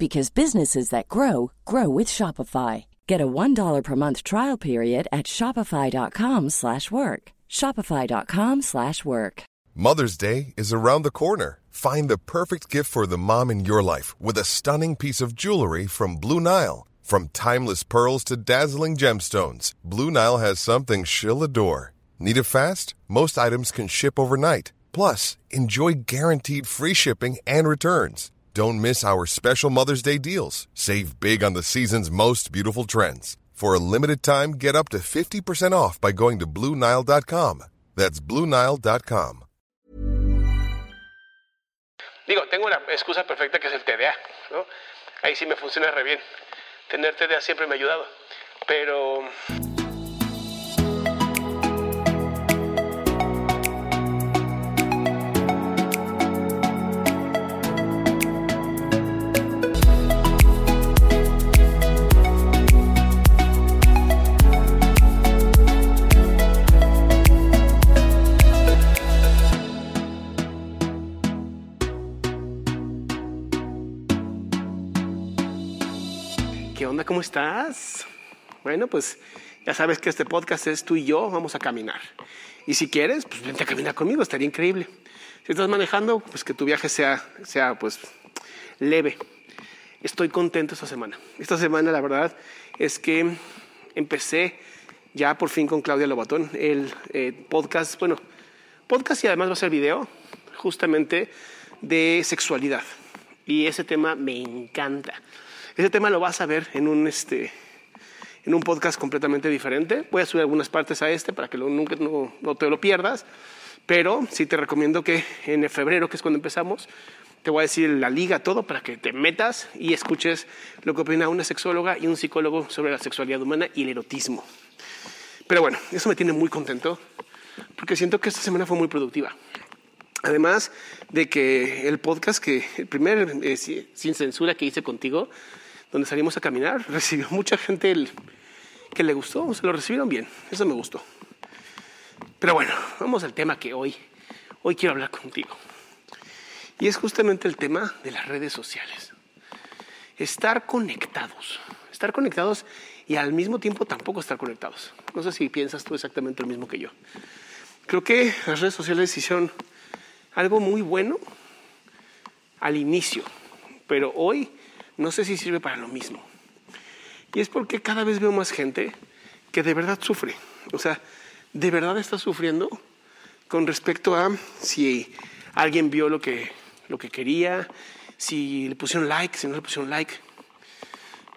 because businesses that grow grow with Shopify. Get a $1 per month trial period at shopify.com/work. shopify.com/work. Mother's Day is around the corner. Find the perfect gift for the mom in your life with a stunning piece of jewelry from Blue Nile. From timeless pearls to dazzling gemstones, Blue Nile has something she'll adore. Need it fast? Most items can ship overnight. Plus, enjoy guaranteed free shipping and returns. Don't miss our special Mother's Day deals. Save big on the season's most beautiful trends. For a limited time, get up to 50% off by going to BlueNile.com. That's BlueNile.com. Digo, tengo una excusa perfecta que es el TDA, ¿no? Ahí sí me funciona re bien. Tener TDA siempre me ha ayudado. Pero ¿Cómo estás? Bueno, pues ya sabes que este podcast es tú y yo, vamos a caminar. Y si quieres, pues vente a caminar conmigo, estaría increíble. Si estás manejando, pues que tu viaje sea, sea pues leve. Estoy contento esta semana. Esta semana la verdad es que empecé ya por fin con Claudia Lobatón el eh, podcast, bueno, podcast y además va a ser video justamente de sexualidad. Y ese tema me encanta. Ese tema lo vas a ver en un, este, en un podcast completamente diferente. Voy a subir algunas partes a este para que lo, nunca no, no te lo pierdas. Pero sí te recomiendo que en febrero, que es cuando empezamos, te voy a decir la liga, todo, para que te metas y escuches lo que opina una sexóloga y un psicólogo sobre la sexualidad humana y el erotismo. Pero bueno, eso me tiene muy contento porque siento que esta semana fue muy productiva. Además de que el podcast, que el primer eh, sin censura que hice contigo, donde salimos a caminar, recibió mucha gente el, que le gustó, se lo recibieron bien, eso me gustó. Pero bueno, vamos al tema que hoy, hoy quiero hablar contigo. Y es justamente el tema de las redes sociales. Estar conectados, estar conectados y al mismo tiempo tampoco estar conectados. No sé si piensas tú exactamente lo mismo que yo. Creo que las redes sociales hicieron algo muy bueno al inicio, pero hoy no sé si sirve para lo mismo. Y es porque cada vez veo más gente que de verdad sufre. O sea, de verdad está sufriendo con respecto a si alguien vio lo que, lo que quería, si le pusieron like, si no le pusieron like.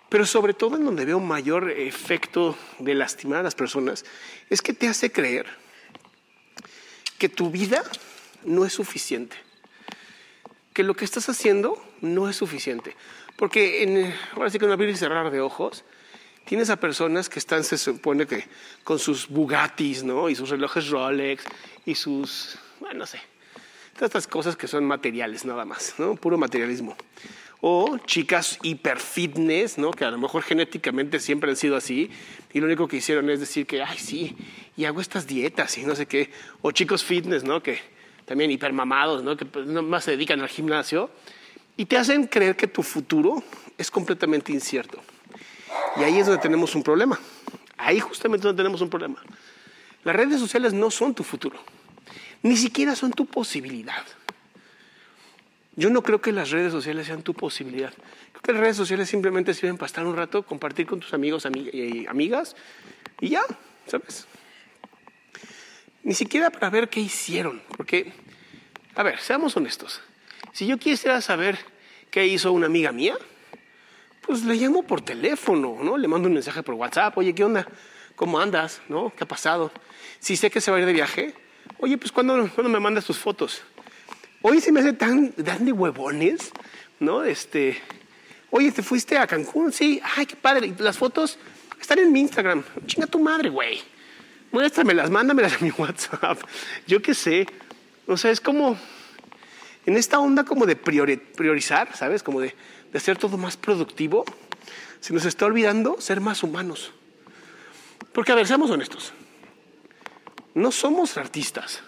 Pero sobre todo en donde veo mayor efecto de lastimar a las personas, es que te hace creer que tu vida no es suficiente. Que lo que estás haciendo no es suficiente. Porque en, ahora sí que en abrir y cerrar de ojos, tienes a personas que están, se supone que con sus Bugattis, ¿no? Y sus relojes Rolex y sus, bueno, no sé, todas estas cosas que son materiales nada más, ¿no? Puro materialismo. O chicas hiper fitness, ¿no? Que a lo mejor genéticamente siempre han sido así y lo único que hicieron es decir que, ay, sí, y hago estas dietas y no sé qué. O chicos fitness, ¿no? Que también hipermamados, ¿no? Que pues, más se dedican al gimnasio y te hacen creer que tu futuro es completamente incierto. Y ahí es donde tenemos un problema. Ahí justamente donde tenemos un problema. Las redes sociales no son tu futuro. Ni siquiera son tu posibilidad. Yo no creo que las redes sociales sean tu posibilidad. Creo que las redes sociales simplemente sirven para estar un rato, compartir con tus amigos y amigas y ya, ¿sabes? Ni siquiera para ver qué hicieron. Porque, a ver, seamos honestos. Si yo quisiera saber qué hizo una amiga mía, pues le llamo por teléfono, ¿no? Le mando un mensaje por WhatsApp, oye, ¿qué onda? ¿Cómo andas? ¿No? ¿Qué ha pasado? Si sé que se va a ir de viaje, oye, pues ¿cuándo, me mandas tus fotos? Hoy se me hace tan, tan de huevones, ¿no? Este, oye, ¿te fuiste a Cancún? Sí, ay, qué padre. Las fotos están en mi Instagram. Chinga tu madre, güey. Muéstramelas, mándamelas a mi WhatsApp. Yo qué sé. O sea, es como en esta onda como de priorizar, ¿sabes? Como de, de hacer todo más productivo. Se nos está olvidando ser más humanos. Porque, a ver, seamos honestos. No somos artistas.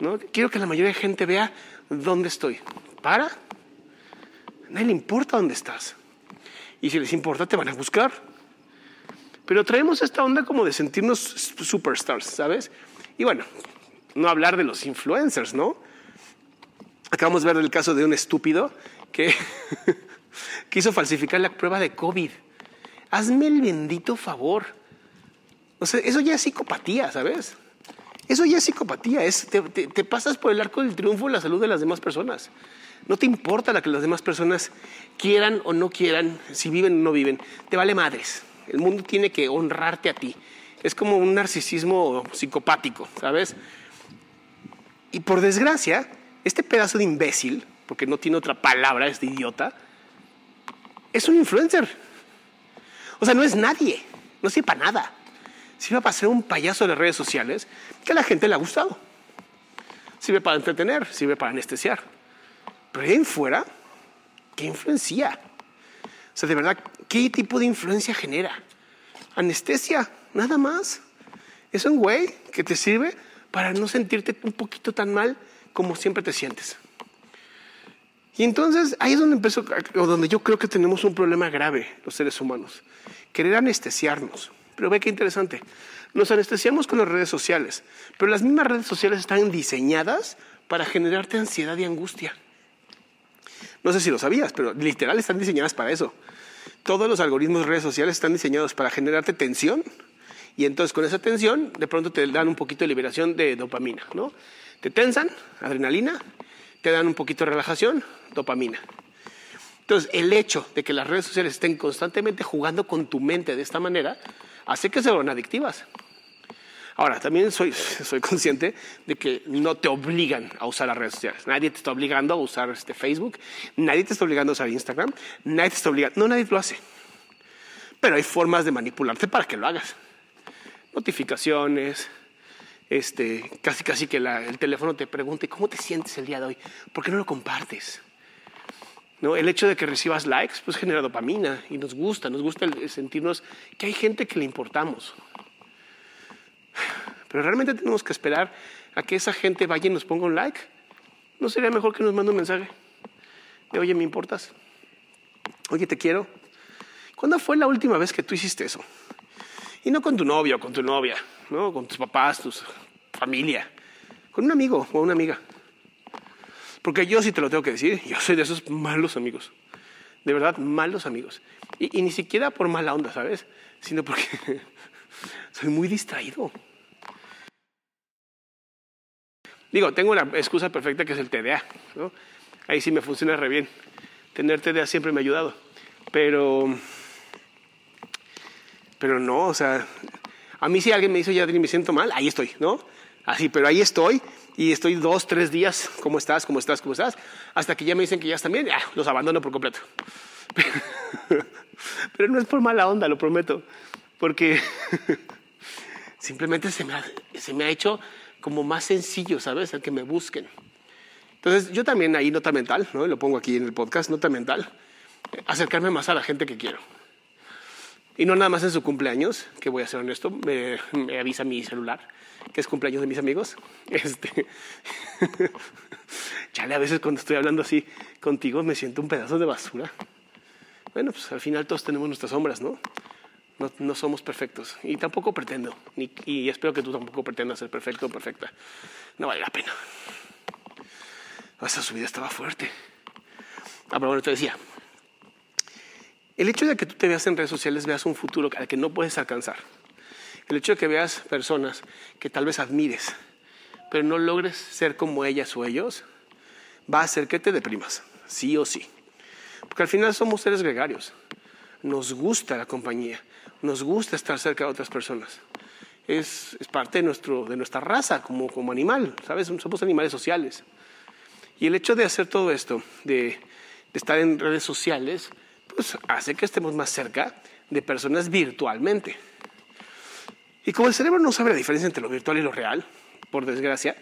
¿no? Quiero que la mayoría de gente vea dónde estoy. Para. A nadie le importa dónde estás. Y si les importa, te van a buscar. Pero traemos esta onda como de sentirnos superstars, ¿sabes? Y bueno, no hablar de los influencers, ¿no? Acabamos de ver el caso de un estúpido que quiso falsificar la prueba de COVID. Hazme el bendito favor. O sea, eso ya es psicopatía, ¿sabes? Eso ya es psicopatía. Es, te, te, pasas por el arco del triunfo la salud de las demás personas. No te importa la que las demás personas quieran o no quieran, si viven o no viven. Te vale madres. El mundo tiene que honrarte a ti. Es como un narcisismo psicopático, ¿sabes? Y por desgracia, este pedazo de imbécil, porque no tiene otra palabra, este idiota, es un influencer. O sea, no es nadie, no sirve para nada. Sirve para ser un payaso de redes sociales que a la gente le ha gustado. Sirve para entretener, sirve para anestesiar. Pero ahí en fuera, ¿qué influencia? O sea, de verdad, ¿qué tipo de influencia genera? Anestesia, nada más. Es un güey que te sirve para no sentirte un poquito tan mal como siempre te sientes. Y entonces ahí es donde empezó, o donde yo creo que tenemos un problema grave los seres humanos. Querer anestesiarnos. Pero ve qué interesante. Nos anestesiamos con las redes sociales, pero las mismas redes sociales están diseñadas para generarte ansiedad y angustia. No sé si lo sabías, pero literal están diseñadas para eso. Todos los algoritmos de redes sociales están diseñados para generarte tensión y entonces con esa tensión de pronto te dan un poquito de liberación de dopamina, ¿no? Te tensan, adrenalina, te dan un poquito de relajación, dopamina. Entonces, el hecho de que las redes sociales estén constantemente jugando con tu mente de esta manera hace que se vuelvan adictivas. Ahora, también soy, soy consciente de que no te obligan a usar las redes sociales. Nadie te está obligando a usar este Facebook, nadie te está obligando a usar Instagram, nadie te está obligando, no, nadie lo hace. Pero hay formas de manipularte para que lo hagas. Notificaciones, este, casi casi que el teléfono te pregunte cómo te sientes el día de hoy, ¿por qué no lo compartes? ¿No? El hecho de que recibas likes pues genera dopamina y nos gusta, nos gusta sentirnos que hay gente que le importamos. Pero realmente tenemos que esperar a que esa gente vaya y nos ponga un like. ¿No sería mejor que nos mande un mensaje de, oye, ¿me importas? Oye, te quiero. ¿Cuándo fue la última vez que tú hiciste eso? Y no con tu novio con tu novia, ¿no? Con tus papás, tu familia, con un amigo o una amiga. Porque yo sí te lo tengo que decir, yo soy de esos malos amigos. De verdad, malos amigos. Y, y ni siquiera por mala onda, ¿sabes? Sino porque soy muy distraído. Digo, tengo una excusa perfecta que es el TDA. ¿no? Ahí sí me funciona re bien. Tener TDA siempre me ha ayudado. Pero, pero no, o sea, a mí si alguien me dice, ya me siento mal, ahí estoy, ¿no? Así, pero ahí estoy y estoy dos, tres días, ¿cómo estás? ¿Cómo estás? ¿Cómo estás? Hasta que ya me dicen que ya están bien, los abandono por completo. Pero no es por mala onda, lo prometo, porque simplemente se me, ha, se me ha hecho como más sencillo, ¿sabes? El que me busquen. Entonces, yo también ahí nota mental, ¿no? Lo pongo aquí en el podcast, nota mental, acercarme más a la gente que quiero. Y no nada más en su cumpleaños, que voy a ser honesto, me, me avisa mi celular que es cumpleaños de mis amigos. Este, chale, a veces cuando estoy hablando así contigo me siento un pedazo de basura. Bueno, pues al final todos tenemos nuestras sombras, ¿no? No, no somos perfectos y tampoco pretendo, ni, y espero que tú tampoco pretendas ser perfecto o perfecta. No vale la pena. Esa subida estaba fuerte. Ah, pero bueno, te decía, el hecho de que tú te veas en redes sociales, veas un futuro al que no puedes alcanzar. El hecho de que veas personas que tal vez admires, pero no logres ser como ellas o ellos, va a hacer que te deprimas, sí o sí. Porque al final somos seres gregarios. Nos gusta la compañía, nos gusta estar cerca de otras personas. Es, parte de, nuestro, de nuestra raza como, como animal, ¿sabes? Somos animales sociales. Y el hecho de hacer todo esto, de estar en redes sociales, pues hace que estemos más cerca de personas virtualmente. Y como el cerebro no sabe la diferencia entre lo virtual y lo real, por desgracia,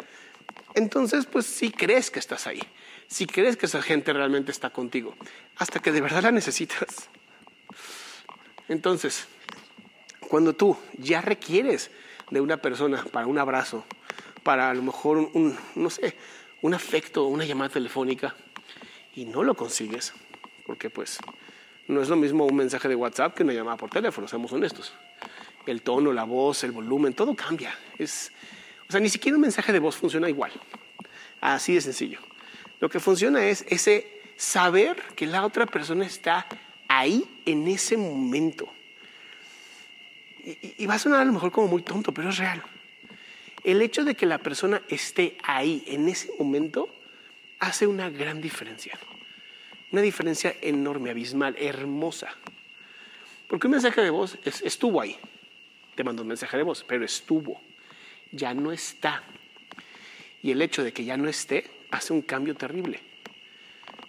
entonces pues sí crees que estás ahí, sí crees que esa gente realmente está contigo, hasta que de verdad la necesitas. Entonces, cuando tú ya requieres de una persona para un abrazo, para a lo mejor un, no sé, un afecto, una llamada telefónica, y no lo consigues, porque pues no es lo mismo un mensaje de WhatsApp que una llamada por teléfono, seamos honestos. El tono, la voz, el volumen, todo cambia. Es, o sea, ni siquiera un mensaje de voz funciona igual. Así de sencillo. Lo que funciona es ese saber que la otra persona está ahí en ese momento. Y, y, va a sonar a lo mejor como muy tonto, pero es real. El hecho de que la persona esté ahí en ese momento hace una gran diferencia. Una diferencia enorme, abismal, hermosa. Porque un mensaje de voz estuvo ahí. Te mandó un mensaje de voz, pero estuvo. Ya no está. Y el hecho de que ya no esté hace un cambio terrible.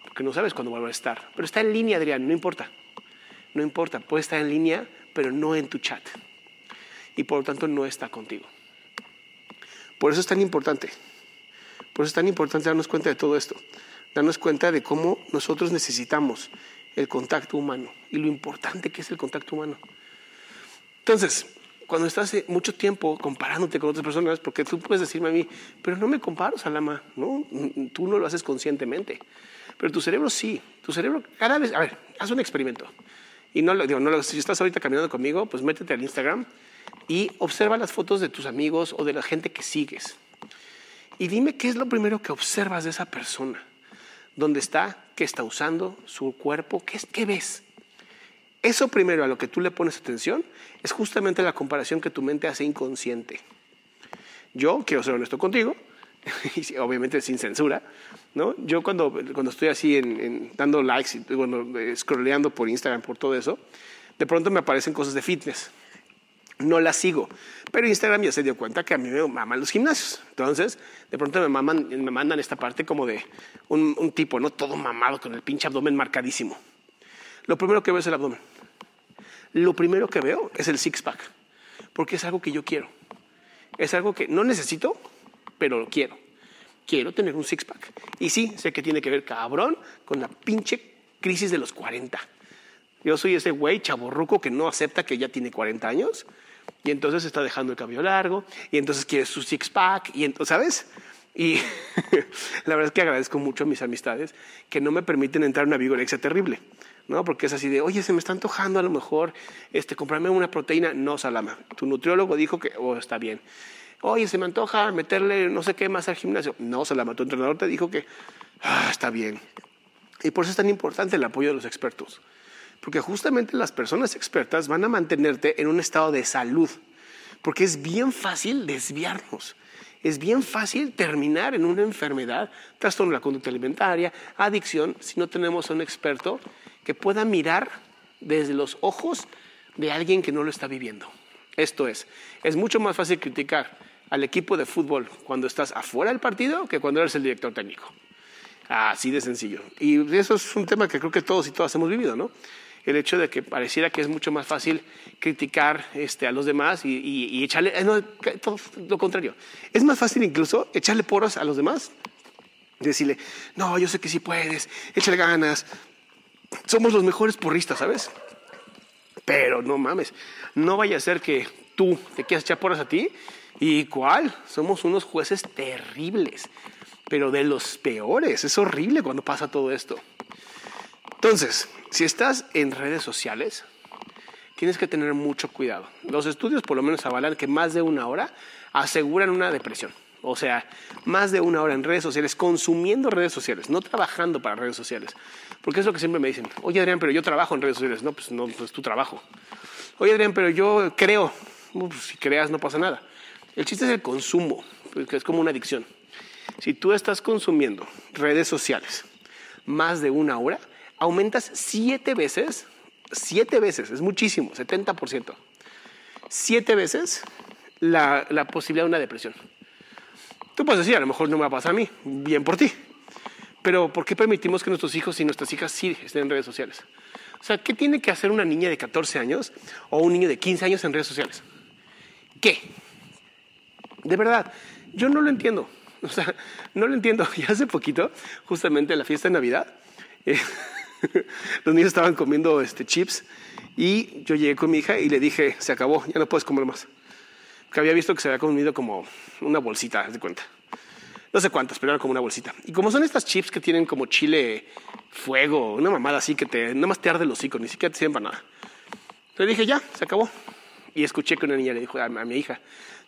Porque no sabes cuándo va a estar. Pero está en línea, Adrián, no importa. No importa, puede estar en línea, pero no en tu chat. Y por lo tanto no está contigo. Por eso es tan importante. Por eso es tan importante darnos cuenta de todo esto darnos cuenta de cómo nosotros necesitamos el contacto humano y lo importante que es el contacto humano. Entonces, cuando estás mucho tiempo comparándote con otras personas, porque tú puedes decirme a mí, pero no me comparo, Salama, ¿no? Tú no lo haces conscientemente, pero tu cerebro sí, tu cerebro cada vez, a ver, haz un experimento. Y no, digo, no, si estás ahorita caminando conmigo, pues métete al Instagram y observa las fotos de tus amigos o de la gente que sigues. Y dime qué es lo primero que observas de esa persona dónde está, qué está usando, su cuerpo, qué, qué ves. Eso primero a lo que tú le pones atención es justamente la comparación que tu mente hace inconsciente. Yo quiero ser honesto contigo, y obviamente sin censura, ¿no? Yo cuando, cuando estoy así en, dando likes y bueno, scrolleando por Instagram, por todo eso, de pronto me aparecen cosas de fitness no la sigo. Pero Instagram ya se dio cuenta que a mí me maman los gimnasios. Entonces, de pronto me, maman, me mandan esta parte como de un, tipo, ¿no? Todo mamado con el pinche abdomen marcadísimo. Lo primero que veo es el abdomen. Lo primero que veo es el six-pack. Porque es algo que yo quiero. Es algo que no necesito, pero lo quiero. Quiero tener un six-pack. Y sí, sé que tiene que ver, cabrón, con la pinche crisis de los 40. Yo soy ese güey chaborruco que no acepta que ya tiene 40 años y entonces está dejando el cabello largo, y entonces quiere su six-pack, y entonces, ¿sabes? Y la verdad es que agradezco mucho a mis amistades que no me permiten entrar en una vigorexia terrible, ¿no? Porque es así de, oye, se me está antojando a lo mejor este, comprarme una proteína. No, Salama, tu nutriólogo dijo que, oh, está bien. Oye, se me antoja meterle no sé qué más al gimnasio. No, Salama, tu entrenador te dijo que, ah, está bien. Y por eso es tan importante el apoyo de los expertos. Porque justamente las personas expertas van a mantenerte en un estado de salud. Porque es bien fácil desviarnos. Es bien fácil terminar en una enfermedad, trastorno de la conducta alimentaria, adicción, si no tenemos a un experto que pueda mirar desde los ojos de alguien que no lo está viviendo. Esto es, es mucho más fácil criticar al equipo de fútbol cuando estás afuera del partido que cuando eres el director técnico. Así de sencillo. Y eso es un tema que creo que todos y todas hemos vivido, ¿no? El hecho de que pareciera que es mucho más fácil criticar este, a los demás y, echarle, eh, no, todo lo contrario, es más fácil incluso echarle poros a los demás, decirle, no, yo sé que sí puedes, échale ganas, somos los mejores porristas, ¿sabes? Pero no mames, no vaya a ser que tú te quieras echar porras a ti y cuál, somos unos jueces terribles, pero de los peores, es horrible cuando pasa todo esto. Entonces, si estás en redes sociales, tienes que tener mucho cuidado. Los estudios por lo menos avalan que más de una hora aseguran una depresión. O sea, más de una hora en redes sociales, consumiendo redes sociales, no trabajando para redes sociales. Porque es lo que siempre me dicen. Oye, Adrián, pero yo trabajo en redes sociales. No, pues no, pues tu trabajo. Oye, Adrián, pero yo creo. Pues, si creas, no pasa nada. El chiste es el consumo, que es como una adicción. Si tú estás consumiendo redes sociales más de una hora, aumentas siete veces, siete veces, es muchísimo, 70%, siete veces la, posibilidad de una depresión. Tú puedes decir, a lo mejor no me va a pasar a mí, bien por ti. Pero ¿por qué permitimos que nuestros hijos y nuestras hijas sí estén en redes sociales? O sea, ¿qué tiene que hacer una niña de 14 años o un niño de 15 años en redes sociales? ¿Qué? De verdad, yo no lo entiendo. O sea, no lo entiendo. Y hace poquito, justamente en la fiesta de Navidad, eh, los niños estaban comiendo este, chips y yo llegué con mi hija y le dije, se acabó, ya no puedes comer más que había visto que se había comido como una bolsita, de cuenta. No sé cuántas, pero era como una bolsita. Y como son estas chips que tienen como chile fuego, una mamada así que te, nada más te arde el hocico, ni siquiera te sirven para nada. Le dije, ya, se acabó. Y escuché que una niña le dijo a, mi hija,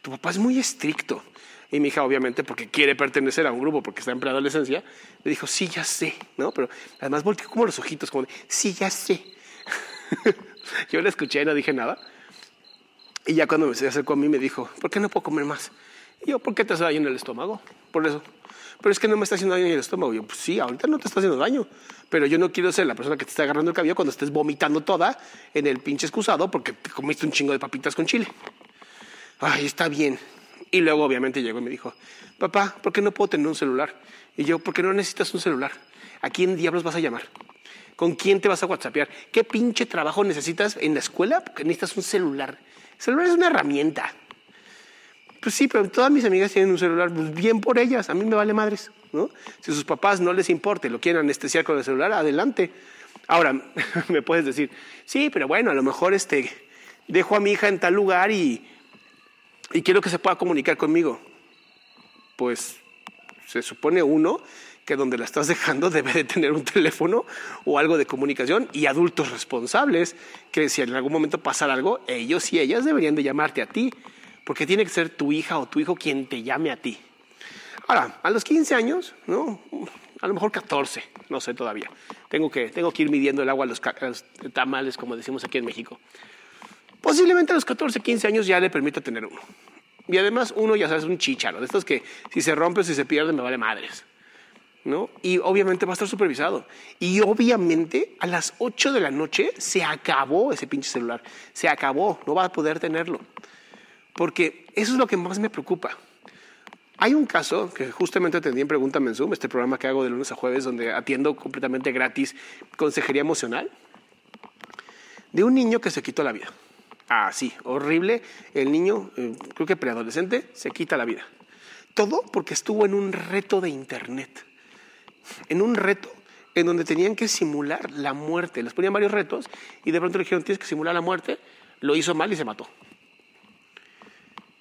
tu papá es muy estricto. Y mi hija, obviamente, porque quiere pertenecer a un grupo, porque está en preadolescencia, le dijo, sí, ya sé, ¿no? Pero además volteó como los ojitos, como de, sí, ya sé. Yo le escuché y no dije nada. Y ya cuando se acercó a mí me dijo, ¿por qué no puedo comer más? Y yo, ¿por qué te hace daño en el estómago? Por eso. Pero es que no me está haciendo daño en el estómago. yo, pues sí, ahorita no te está haciendo daño. Pero yo no quiero ser la persona que te está agarrando el cabello cuando estés vomitando toda en el pinche excusado porque te comiste un chingo de papitas con chile. Ay, está bien. Y luego obviamente llegó y me dijo, papá, ¿por qué no puedo tener un celular? Y yo, ¿por qué no necesitas un celular? ¿A quién diablos vas a llamar? ¿Con quién te vas a whatsappear? ¿Qué pinche trabajo necesitas en la escuela? Porque necesitas un celular. El celular es una herramienta. Pues sí, pero todas mis amigas tienen un celular, pues bien por ellas, a mí me vale madres, ¿no? Si a sus papás no les importa lo quieren anestesiar con el celular, adelante. Ahora, me puedes decir, sí, pero bueno, a lo mejor este, dejo a mi hija en tal lugar y, y quiero que se pueda comunicar conmigo. Pues se supone uno que donde la estás dejando debe de tener un teléfono o algo de comunicación y adultos responsables que si en algún momento pasa algo, ellos y ellas deberían de llamarte a ti, porque tiene que ser tu hija o tu hijo quien te llame a ti. Ahora, a los 15 años, ¿no? a lo mejor 14, no sé todavía. Tengo que, tengo que ir midiendo el agua a los, tamales, como decimos aquí en México. Posiblemente a los 14, 15 años ya le permita tener uno. Y además uno ya sabes, un chicharo, de estos que si se rompe o si se pierde me vale madres. ¿no? Y obviamente va a estar supervisado. Y obviamente a las 8 de la noche se acabó ese pinche celular. Se acabó, no va a poder tenerlo. Porque eso es lo que más me preocupa. Hay un caso que justamente atendí en Pregunta en Zoom, este programa que hago de lunes a jueves, donde atiendo completamente gratis consejería emocional, de un niño que se quitó la vida. Ah, sí, horrible. El niño, eh, creo que preadolescente, se quita la vida. Todo porque estuvo en un reto de internet en un reto en donde tenían que simular la muerte. Les ponían varios retos y de pronto le dijeron, tienes que simular la muerte. Lo hizo mal y se mató.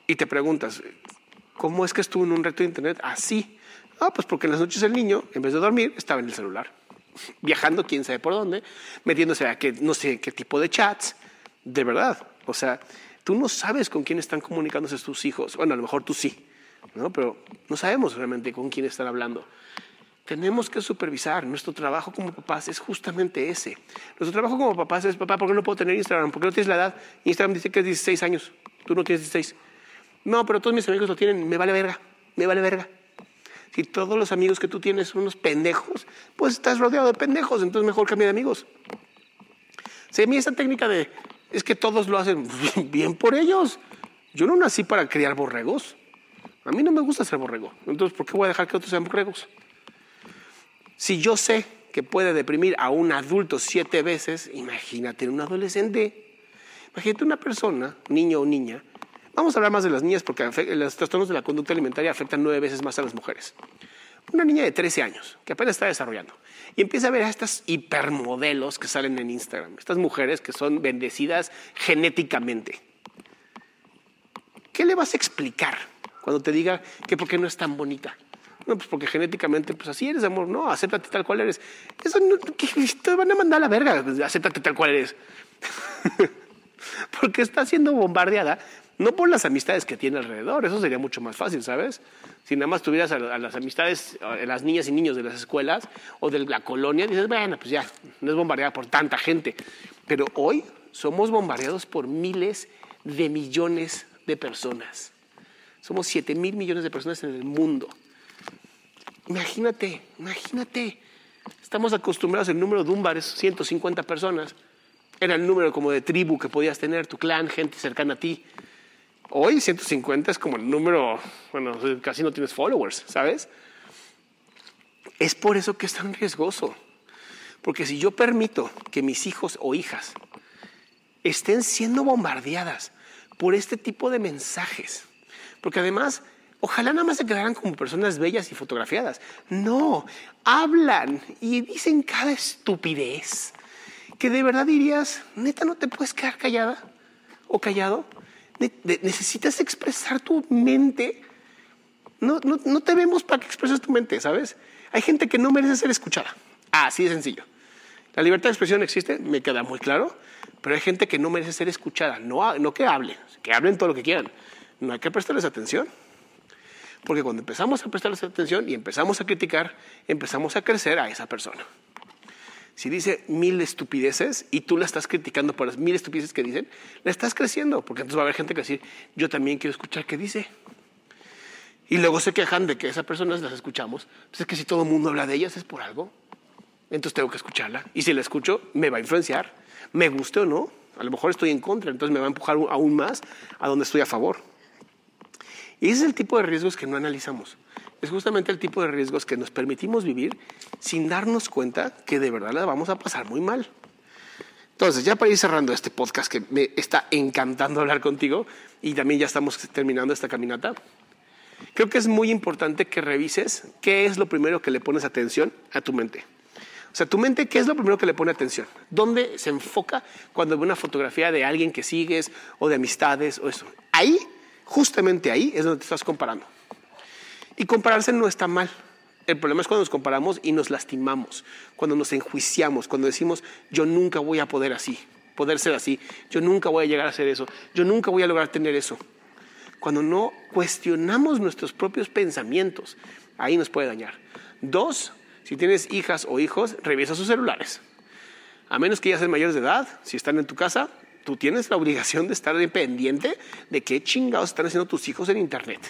Y te preguntas, ¿cómo es que estuvo en un reto de internet así? Ah, pues porque en las noches el niño, en vez de dormir, estaba en el celular, viajando quién sabe por dónde, metiéndose a que, no sé qué tipo de chats. De verdad, o sea, tú no sabes con quién están comunicándose tus hijos. Bueno, a lo mejor tú sí, ¿no? pero no sabemos realmente con quién están hablando tenemos que supervisar. Nuestro trabajo como papás es justamente ese. Nuestro trabajo como papás es, papá, ¿por qué no puedo tener Instagram? ¿Por qué no tienes la edad? Instagram dice que es 16 años. Tú no tienes 16. No, pero todos mis amigos lo tienen. Me vale verga. Me vale verga. Si todos los amigos que tú tienes son unos pendejos, pues estás rodeado de pendejos. Entonces mejor cambia de amigos. Si a mí esa técnica de es que todos lo hacen bien por ellos. Yo no nací para criar borregos. A mí no me gusta ser borrego. Entonces, ¿por qué voy a dejar que otros sean borregos? Si yo sé que puede deprimir a un adulto siete veces, imagínate un adolescente. Imagínate una persona, niño o niña. Vamos a hablar más de las niñas porque los trastornos de la conducta alimentaria afectan nueve veces más a las mujeres. Una niña de 13 años que apenas está desarrollando y empieza a ver a estas hipermodelos que salen en Instagram, estas mujeres que son bendecidas genéticamente. ¿Qué le vas a explicar cuando te diga que por qué no es tan bonita? No, pues porque genéticamente, pues así eres, amor. No, acéptate tal cual eres. Eso no, te van a mandar a la verga. Acéptate tal cual eres. porque está siendo bombardeada no por las amistades que tiene alrededor, eso sería mucho más fácil, ¿sabes? Si nada más tuvieras a, las amistades, a las niñas y niños de las escuelas o de la colonia, dices, bueno, pues ya, no es bombardeada por tanta gente. Pero hoy somos bombardeados por miles de millones de personas. Somos 7 mil millones de personas en el mundo. Imagínate, imagínate. Estamos acostumbrados al número de un bar es 150 personas. Era el número como de tribu que podías tener, tu clan, gente cercana a ti. Hoy 150 es como el número, bueno, casi no tienes followers, ¿sabes? Es por eso que es tan riesgoso. Porque si yo permito que mis hijos o hijas estén siendo bombardeadas por este tipo de mensajes, porque además, ojalá nada más se quedaran como personas bellas y fotografiadas. No, hablan y dicen cada estupidez que de verdad dirías, neta, no te puedes quedar callada o callado. Necesitas expresar tu mente. No, no, no te vemos para que expreses tu mente, ¿sabes? Hay gente que no merece ser escuchada. Así de sencillo. La libertad de expresión existe, me queda muy claro, pero hay gente que no merece ser escuchada. No, no que hablen, que hablen todo lo que quieran. No hay que prestarles atención. Porque cuando empezamos a prestarles atención y empezamos a criticar, empezamos a crecer a esa persona. Si dice mil estupideces y tú la estás criticando por las mil estupideces que dicen, la estás creciendo, porque entonces va a haber gente que va a decir, yo también quiero escuchar qué dice. Y luego se quejan de que esas personas las escuchamos. Pues es que si todo el mundo habla de ellas es por algo. Entonces tengo que escucharla. Y si la escucho, me va a influenciar. Me guste o no. A lo mejor estoy en contra, entonces me va a empujar aún más a donde estoy a favor. Y ese es el tipo de riesgos que no analizamos. Es justamente el tipo de riesgos que nos permitimos vivir sin darnos cuenta que de verdad la vamos a pasar muy mal. Entonces, ya para ir cerrando este podcast que me está encantando hablar contigo y también ya estamos terminando esta caminata, creo que es muy importante que revises qué es lo primero que le pones atención a tu mente. O sea, tu mente, ¿qué es lo primero que le pone atención? ¿Dónde se enfoca cuando ve una fotografía de alguien que sigues o de amistades o eso? Ahí, justamente ahí, es donde te estás comparando. Y compararse no está mal. El problema es cuando nos comparamos y nos lastimamos, cuando nos enjuiciamos, cuando decimos, yo nunca voy a poder así, poder ser así, yo nunca voy a llegar a hacer eso, yo nunca voy a lograr tener eso cuando no cuestionamos nuestros propios pensamientos, ahí nos puede dañar. Dos, si tienes hijas o hijos, revisa sus celulares. A menos que ya sean mayores de edad, si están en tu casa, tú tienes la obligación de estar pendiente de qué chingados están haciendo tus hijos en Internet.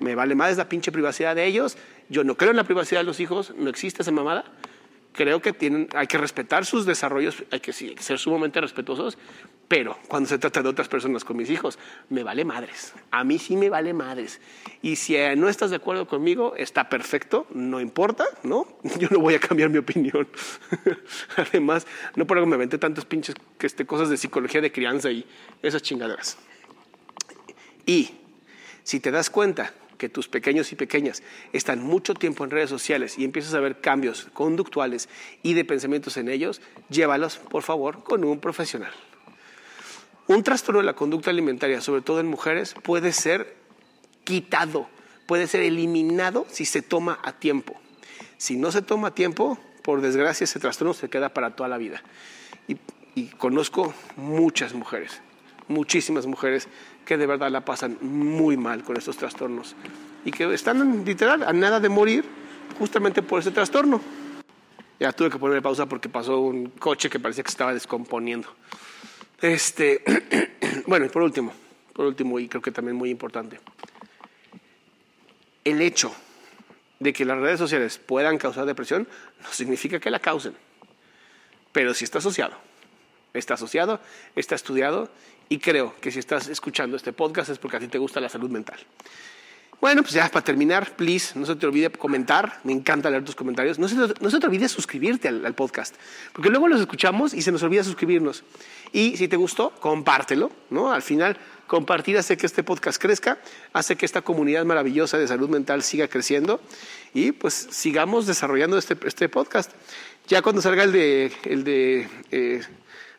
Me vale más la pinche privacidad de ellos. Yo no creo en la privacidad de los hijos, no existe esa mamada creo que tienen, hay que respetar sus desarrollos, hay que, ser sumamente respetuosos, pero cuando se trata de otras personas con mis hijos, me vale madres. A mí sí me vale madres. Y si eh, no estás de acuerdo conmigo, está perfecto, no importa, ¿no? Yo no voy a cambiar mi opinión. Además, no por algo me aventé tantos pinches que este, cosas de psicología de crianza y esas chingaderas. Y si te das cuenta que tus pequeños y pequeñas están mucho tiempo en redes sociales y empiezas a ver cambios conductuales y de pensamientos en ellos, llévalos, por favor, con un profesional. Un trastorno de la conducta alimentaria, sobre todo en mujeres, puede ser quitado, puede ser eliminado si se toma a tiempo. Si no se toma a tiempo, por desgracia, ese trastorno se queda para toda la vida. Y, y conozco muchas mujeres, muchísimas mujeres que de verdad la pasan muy mal con estos trastornos y que están literal a nada de morir justamente por ese trastorno. Ya tuve que poner pausa porque pasó un coche que parecía que se estaba descomponiendo. Este, bueno, y por último, por último, y creo que también muy importante, el hecho de que las redes sociales puedan causar depresión no significa que la causen, pero si está asociado. Está asociado, está estudiado y creo que si estás escuchando este podcast es porque a ti te gusta la salud mental. Bueno, pues ya para terminar, please, no se te olvide comentar. Me encanta leer tus comentarios. No se, no se te olvide suscribirte al, al, podcast, porque luego los escuchamos y se nos olvida suscribirnos. Y si te gustó, compártelo, ¿no? Al final, compartir hace que este podcast crezca, hace que esta comunidad maravillosa de salud mental siga creciendo y pues sigamos desarrollando este, este podcast. Ya cuando salga el de, el de eh,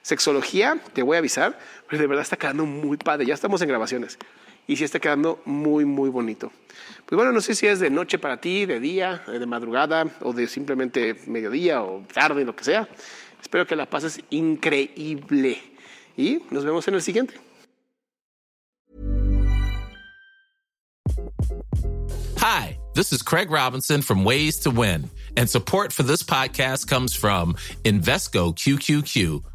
sexología, te voy a avisar, pero de verdad está quedando muy padre. Ya estamos en grabaciones y sí está quedando muy, muy bonito. Pues bueno, no sé si es de noche para ti, de día, de madrugada o de simplemente mediodía o tarde, lo que sea. Espero que la pases increíble y nos vemos en el siguiente. Hi, this is Craig Robinson from Ways to Win, and support for this podcast comes from Invesco QQQ